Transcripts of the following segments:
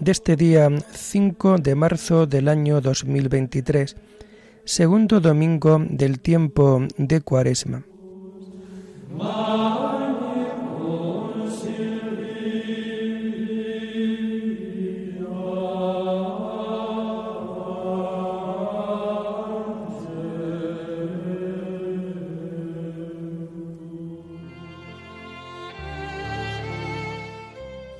de este día 5 de marzo del año 2023, segundo domingo del tiempo de Cuaresma.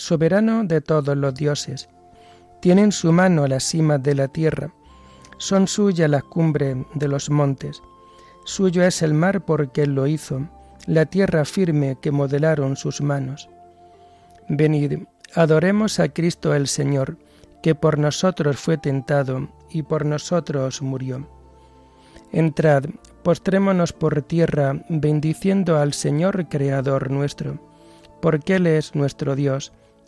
soberano de todos los dioses. Tiene en su mano las cimas de la tierra, son suyas las cumbres de los montes. Suyo es el mar porque él lo hizo, la tierra firme que modelaron sus manos. Venid, adoremos a Cristo el Señor, que por nosotros fue tentado y por nosotros murió. Entrad, postrémonos por tierra, bendiciendo al Señor Creador nuestro, porque Él es nuestro Dios,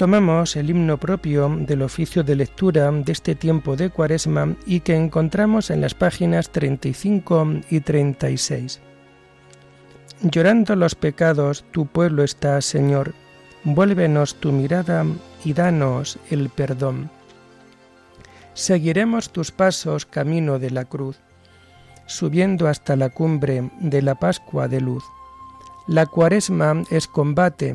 Tomamos el himno propio del oficio de lectura de este tiempo de Cuaresma y que encontramos en las páginas 35 y 36. Llorando los pecados, tu pueblo está, Señor, vuélvenos tu mirada y danos el perdón. Seguiremos tus pasos camino de la cruz, subiendo hasta la cumbre de la Pascua de luz. La cuaresma es combate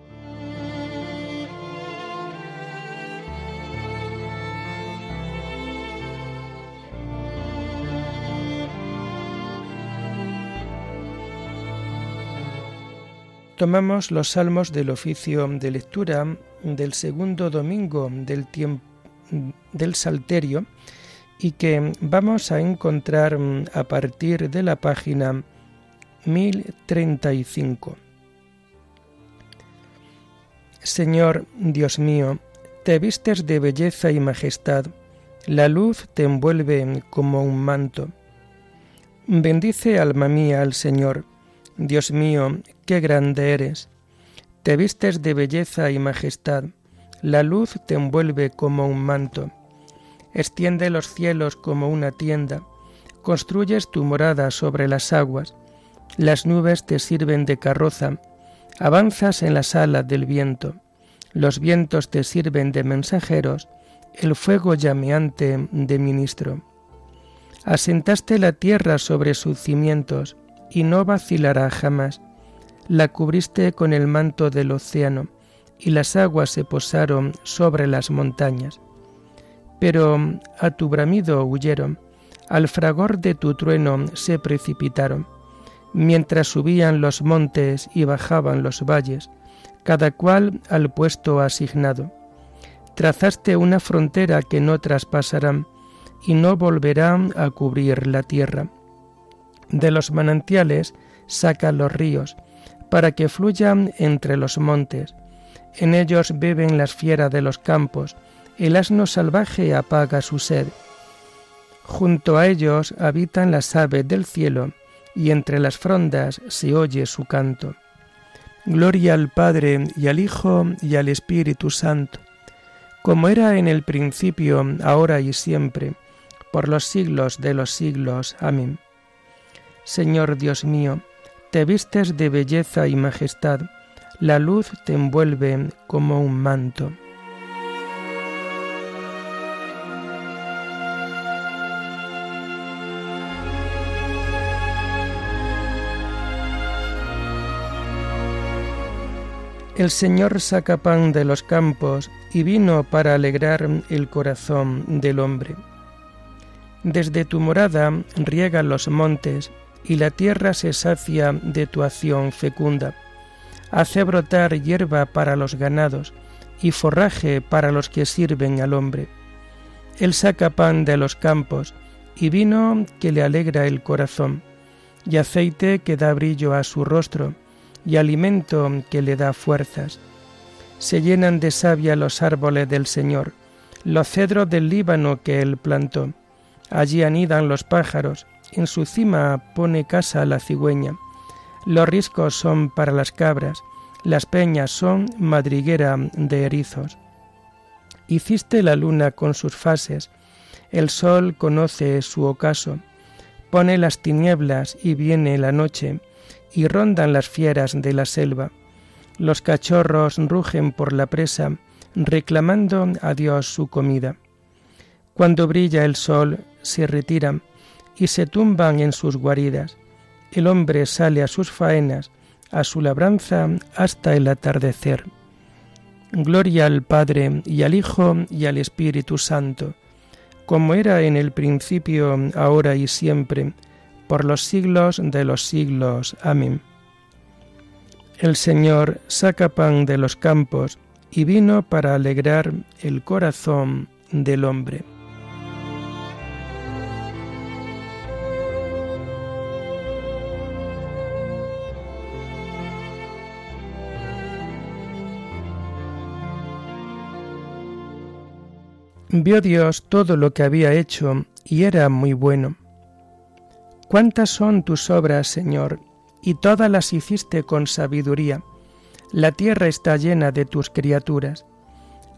Tomamos los salmos del oficio de lectura del segundo domingo del, Salterio y que vamos a encontrar mm, a partir de la página 1035. Señor Dios mío, te vistes de belleza y majestad, la luz te envuelve como un manto. Bendice alma mía al Señor, Dios mío, qué grande eres. Te vistes de belleza y majestad, la luz te envuelve como un manto. Extiende los cielos como una tienda, construyes tu morada sobre las aguas, las nubes te sirven de carroza, avanzas en la sala del viento, los vientos te sirven de mensajeros, el fuego llameante de ministro. Asentaste la tierra sobre sus cimientos, y no vacilará jamás. La cubriste con el manto del océano, y las aguas se posaron sobre las montañas. Pero a tu bramido huyeron, al fragor de tu trueno se precipitaron, mientras subían los montes y bajaban los valles, cada cual al puesto asignado. Trazaste una frontera que no traspasarán y no volverán a cubrir la tierra. De los manantiales saca los ríos, para que fluyan entre los montes. En ellos beben las fieras de los campos, el asno salvaje apaga su sed. Junto a ellos habitan las aves del cielo, y entre las frondas se oye su canto. Gloria al Padre y al Hijo y al Espíritu Santo, como era en el principio, ahora y siempre, por los siglos de los siglos. Amén. Señor Dios mío, te vistes de belleza y majestad, la luz te envuelve como un manto. El Señor saca pan de los campos y vino para alegrar el corazón del hombre. Desde tu morada riega los montes y la tierra se sacia de tu acción fecunda. Hace brotar hierba para los ganados y forraje para los que sirven al hombre. Él saca pan de los campos y vino que le alegra el corazón, y aceite que da brillo a su rostro, y alimento que le da fuerzas. Se llenan de savia los árboles del Señor, los cedros del Líbano que él plantó. Allí anidan los pájaros, en su cima pone casa la cigüeña. Los riscos son para las cabras, las peñas son madriguera de erizos. Hiciste la luna con sus fases, el sol conoce su ocaso, pone las tinieblas y viene la noche, y rondan las fieras de la selva. Los cachorros rugen por la presa, reclamando a Dios su comida. Cuando brilla el sol, se retiran, y se tumban en sus guaridas. El hombre sale a sus faenas, a su labranza hasta el atardecer. Gloria al Padre y al Hijo y al Espíritu Santo, como era en el principio, ahora y siempre, por los siglos de los siglos. Amén. El Señor saca pan de los campos y vino para alegrar el corazón del hombre. Vio Dios todo lo que había hecho y era muy bueno. Cuántas son tus obras, Señor, y todas las hiciste con sabiduría. La tierra está llena de tus criaturas.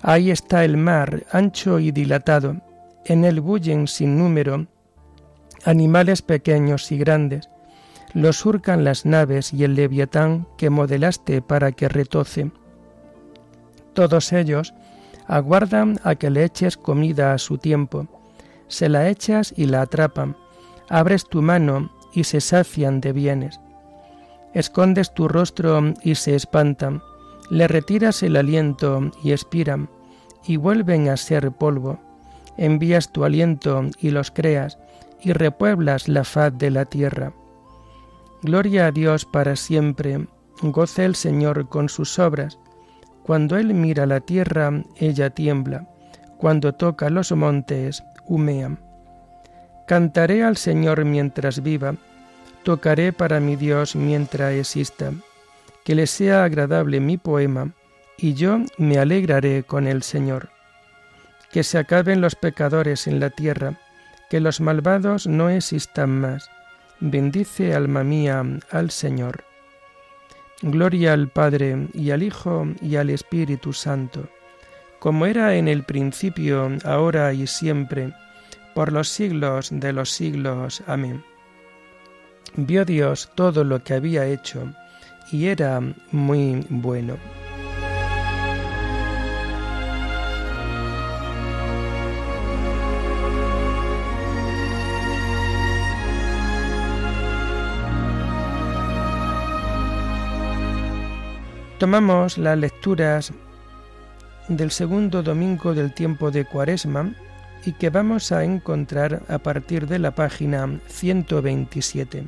Ahí está el mar, ancho y dilatado. En él bullen sin número animales pequeños y grandes. Los surcan las naves y el leviatán que modelaste para que retoce. Todos ellos aguardan a que le eches comida a su tiempo. Se la echas y la atrapan. Abres tu mano y se sacian de bienes. Escondes tu rostro y se espantan. Le retiras el aliento y expiran, y vuelven a ser polvo. Envías tu aliento y los creas, y repueblas la faz de la tierra. Gloria a Dios para siempre. Goce el Señor con sus obras cuando Él mira la tierra, ella tiembla. cuando toca los montes, humean. Cantaré al Señor mientras viva, tocaré para mi Dios mientras exista. Que le sea agradable mi poema, y yo me alegraré con el Señor. Que se acaben los pecadores en la tierra, que los malvados no existan más. Bendice, alma mía, al Señor. Gloria al Padre, y al Hijo, y al Espíritu Santo, como era en el principio, ahora y siempre, por los siglos de los siglos. Amén. Vio Dios todo lo que había hecho, y era muy bueno. Tomamos las lecturas del segundo domingo del tiempo de Cuaresma y que vamos a encontrar a partir de la página 127.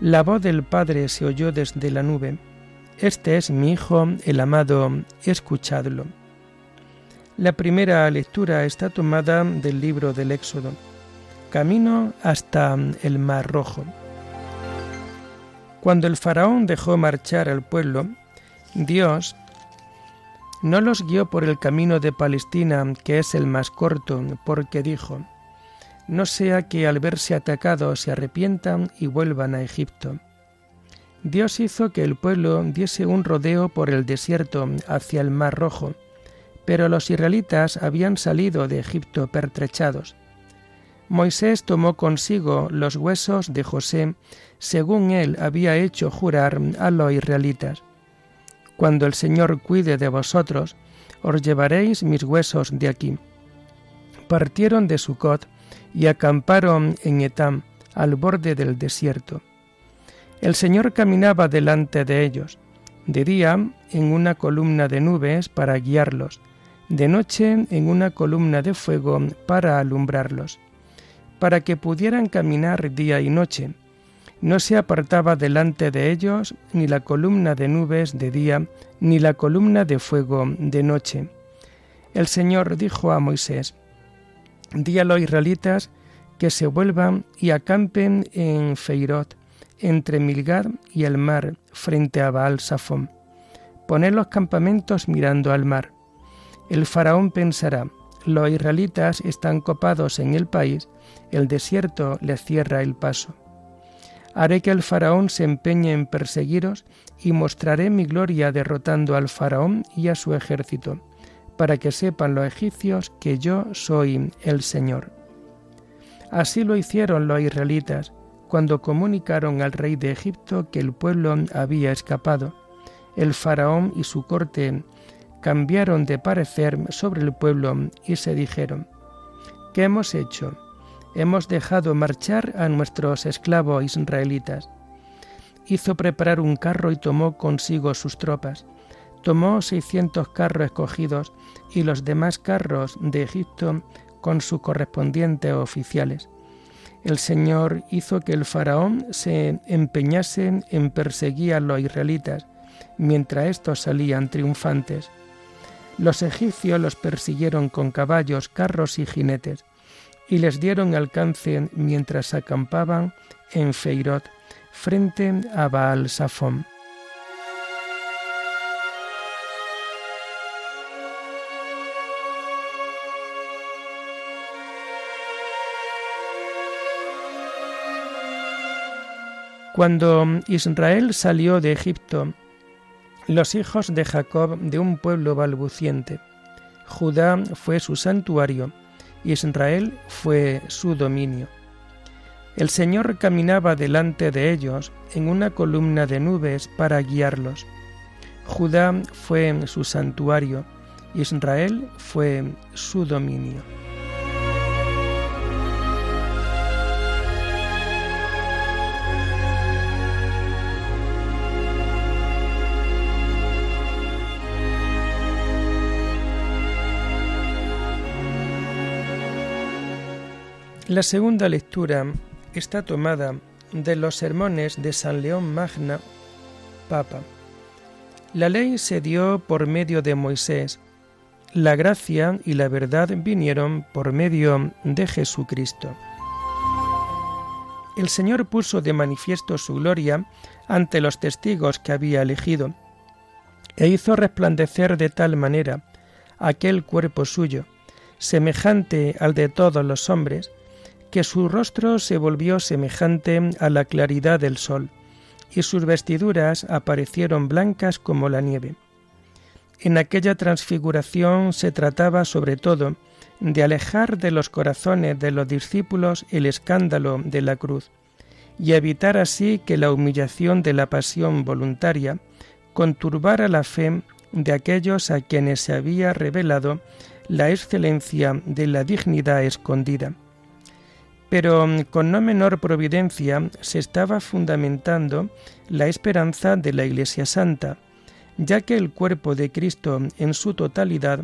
La voz del Padre se oyó desde la nube. Este es mi Hijo, el amado, escuchadlo. La primera lectura está tomada del libro del Éxodo, Camino hasta el Mar Rojo. Cuando el faraón dejó marchar al pueblo, Dios no los guió por el camino de Palestina, que es el más corto, porque dijo, no sea que al verse atacados se arrepientan y vuelvan a Egipto. Dios hizo que el pueblo diese un rodeo por el desierto hacia el Mar Rojo, pero los israelitas habían salido de Egipto pertrechados. Moisés tomó consigo los huesos de José, según él había hecho jurar a los israelitas. Cuando el Señor cuide de vosotros, os llevaréis mis huesos de aquí. Partieron de Sucot y acamparon en Etam, al borde del desierto. El Señor caminaba delante de ellos, de día en una columna de nubes para guiarlos, de noche en una columna de fuego para alumbrarlos para que pudieran caminar día y noche. No se apartaba delante de ellos ni la columna de nubes de día, ni la columna de fuego de noche. El Señor dijo a Moisés, Di a los israelitas que se vuelvan y acampen en Feirot, entre Milgad y el mar, frente a Baal Safón. Poned los campamentos mirando al mar. El faraón pensará, los israelitas están copados en el país, el desierto les cierra el paso. Haré que el faraón se empeñe en perseguiros y mostraré mi gloria derrotando al faraón y a su ejército, para que sepan los egipcios que yo soy el Señor. Así lo hicieron los israelitas cuando comunicaron al rey de Egipto que el pueblo había escapado. El faraón y su corte cambiaron de parecer sobre el pueblo y se dijeron, ¿qué hemos hecho? Hemos dejado marchar a nuestros esclavos israelitas. Hizo preparar un carro y tomó consigo sus tropas. Tomó seiscientos carros escogidos y los demás carros de Egipto con sus correspondientes oficiales. El Señor hizo que el faraón se empeñase en perseguir a los israelitas, mientras éstos salían triunfantes. Los egipcios los persiguieron con caballos, carros y jinetes y les dieron alcance mientras acampaban en Feirot, frente a Baal Safón. Cuando Israel salió de Egipto, los hijos de Jacob de un pueblo balbuciente, Judá fue su santuario, Israel fue su dominio. El Señor caminaba delante de ellos en una columna de nubes para guiarlos. Judá fue su santuario, Israel fue su dominio. La segunda lectura está tomada de los sermones de San León Magna, Papa. La ley se dio por medio de Moisés, la gracia y la verdad vinieron por medio de Jesucristo. El Señor puso de manifiesto su gloria ante los testigos que había elegido, e hizo resplandecer de tal manera aquel cuerpo suyo, semejante al de todos los hombres, que su rostro se volvió semejante a la claridad del sol, y sus vestiduras aparecieron blancas como la nieve. En aquella transfiguración se trataba sobre todo de alejar de los corazones de los discípulos el escándalo de la cruz, y evitar así que la humillación de la pasión voluntaria conturbara la fe de aquellos a quienes se había revelado la excelencia de la dignidad escondida. Pero mm, con no menor providencia se estaba fundamentando la esperanza de la Iglesia Santa, ya que el cuerpo de Cristo en su totalidad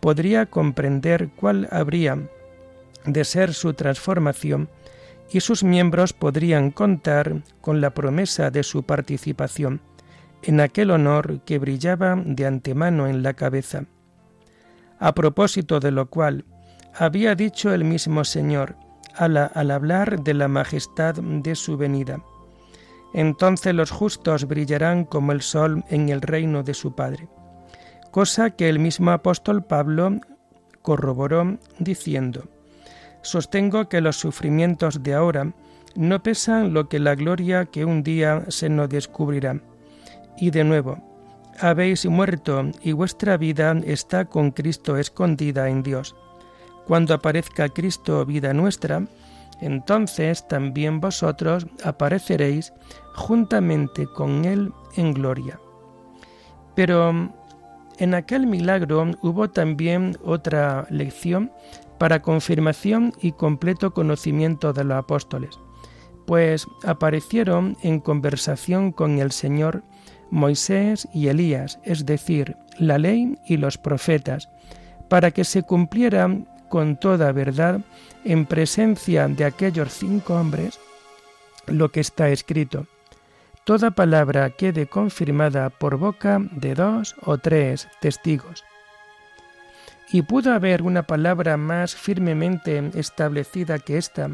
podría comprender cuál habría de ser su transformación y sus miembros podrían contar con la promesa de su participación en aquel honor que brillaba de antemano en la cabeza. A propósito de lo cual, había dicho el mismo Señor al, hablar de la majestad de su venida. Entonces los justos brillarán como el sol en el reino de su Padre. Cosa que el mismo apóstol Pablo corroboró diciendo, Sostengo que los sufrimientos de ahora no pesan lo que la gloria que un día se nos descubrirá. Y de nuevo, habéis muerto y vuestra vida está con Cristo escondida en Dios. Cuando aparezca Cristo vida nuestra, entonces también vosotros apareceréis juntamente con Él en gloria. Pero en aquel milagro hubo también otra lección para confirmación y completo conocimiento de los apóstoles, pues aparecieron en conversación con el Señor Moisés y Elías, es decir, la ley y los profetas, para que se cumpliera con toda verdad en presencia de aquellos cinco hombres lo que está escrito. Toda palabra quede confirmada por boca de dos o tres testigos. Y pudo haber una palabra más firmemente establecida que esta,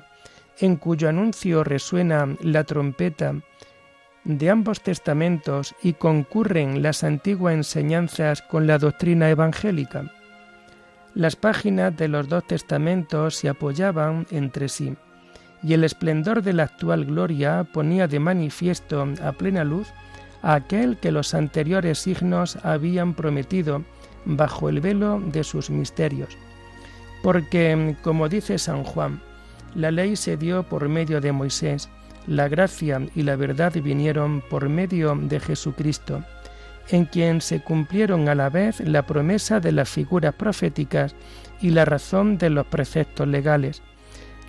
en cuyo anuncio resuena la trompeta de ambos testamentos y concurren las antiguas enseñanzas con la doctrina evangélica. Las páginas de los dos testamentos se apoyaban entre sí, y el esplendor de la actual gloria ponía de manifiesto a plena luz aquel que los anteriores signos habían prometido bajo el velo de sus misterios. Porque, como dice San Juan, la ley se dio por medio de Moisés, la gracia y la verdad vinieron por medio de Jesucristo, en quien se cumplieron a la vez la promesa de las figuras proféticas y la razón de los preceptos legales,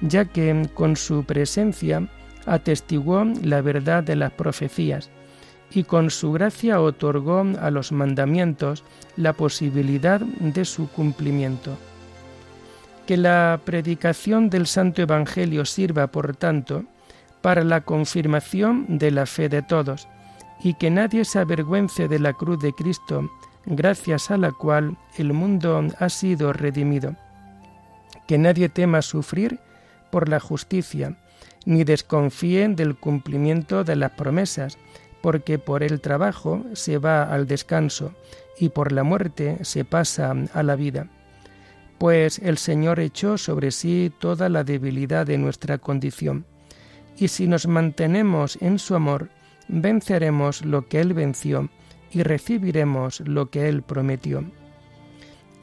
ya que con su presencia atestiguó la verdad de las profecías, y con su gracia otorgó a los mandamientos la posibilidad de su cumplimiento. Que la predicación del Santo Evangelio sirva, por tanto, para la confirmación de la fe de todos, y que nadie se avergüence de la cruz de Cristo, gracias a la cual el mundo ha sido redimido. Que nadie tema sufrir por la justicia, ni desconfíe del cumplimiento de las promesas, porque por el trabajo se va al descanso y por la muerte se pasa a la vida. Pues el Señor echó sobre sí toda la debilidad de nuestra condición, y si nos mantenemos en su amor, venceremos lo que Él venció y recibiremos lo que Él prometió.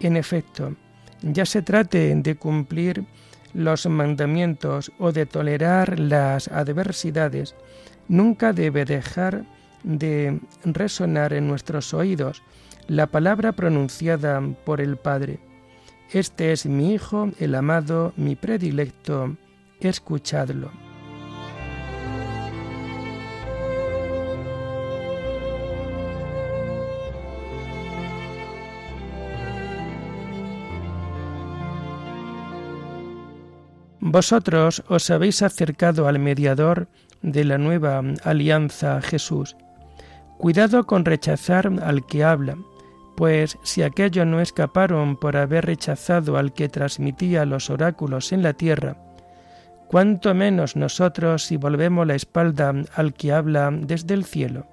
En efecto, ya se trate de cumplir los mandamientos o de tolerar las adversidades, nunca debe dejar de resonar en nuestros oídos la palabra pronunciada por el Padre. Este es mi Hijo, el amado, mi predilecto, escuchadlo. Vosotros os habéis acercado al mediador de la nueva alianza Jesús. Cuidado con rechazar al que habla, Pues si aquellos no escaparon por haber rechazado al que transmitía los oráculos en la tierra, cuánto menos nosotros si volvemos la espalda al que habla desde el cielo.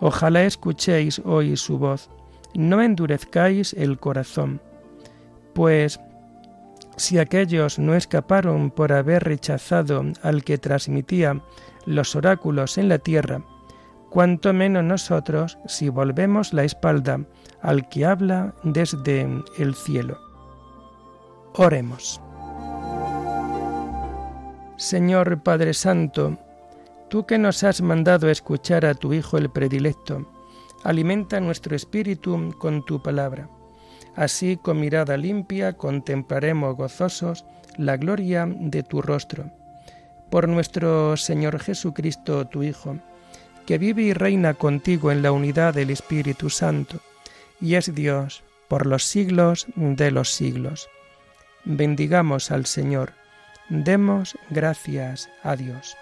Ojalá escuchéis hoy su voz, no endurezcáis el corazón, pues si aquellos no escaparon por haber rechazado al que transmitía los oráculos en la tierra, cuanto menos nosotros si volvemos la espalda al que habla desde el cielo. Oremos. Señor Padre Santo, tú que nos has mandado escuchar a tu Hijo el predilecto, alimenta nuestro espíritu con tu palabra. Así con mirada limpia contemplaremos gozosos la gloria de tu rostro. Por nuestro Señor Jesucristo, tu Hijo, que vive y reina contigo en la unidad del Espíritu Santo, y es Dios por los siglos de los siglos. Bendigamos al Señor, demos gracias a Dios.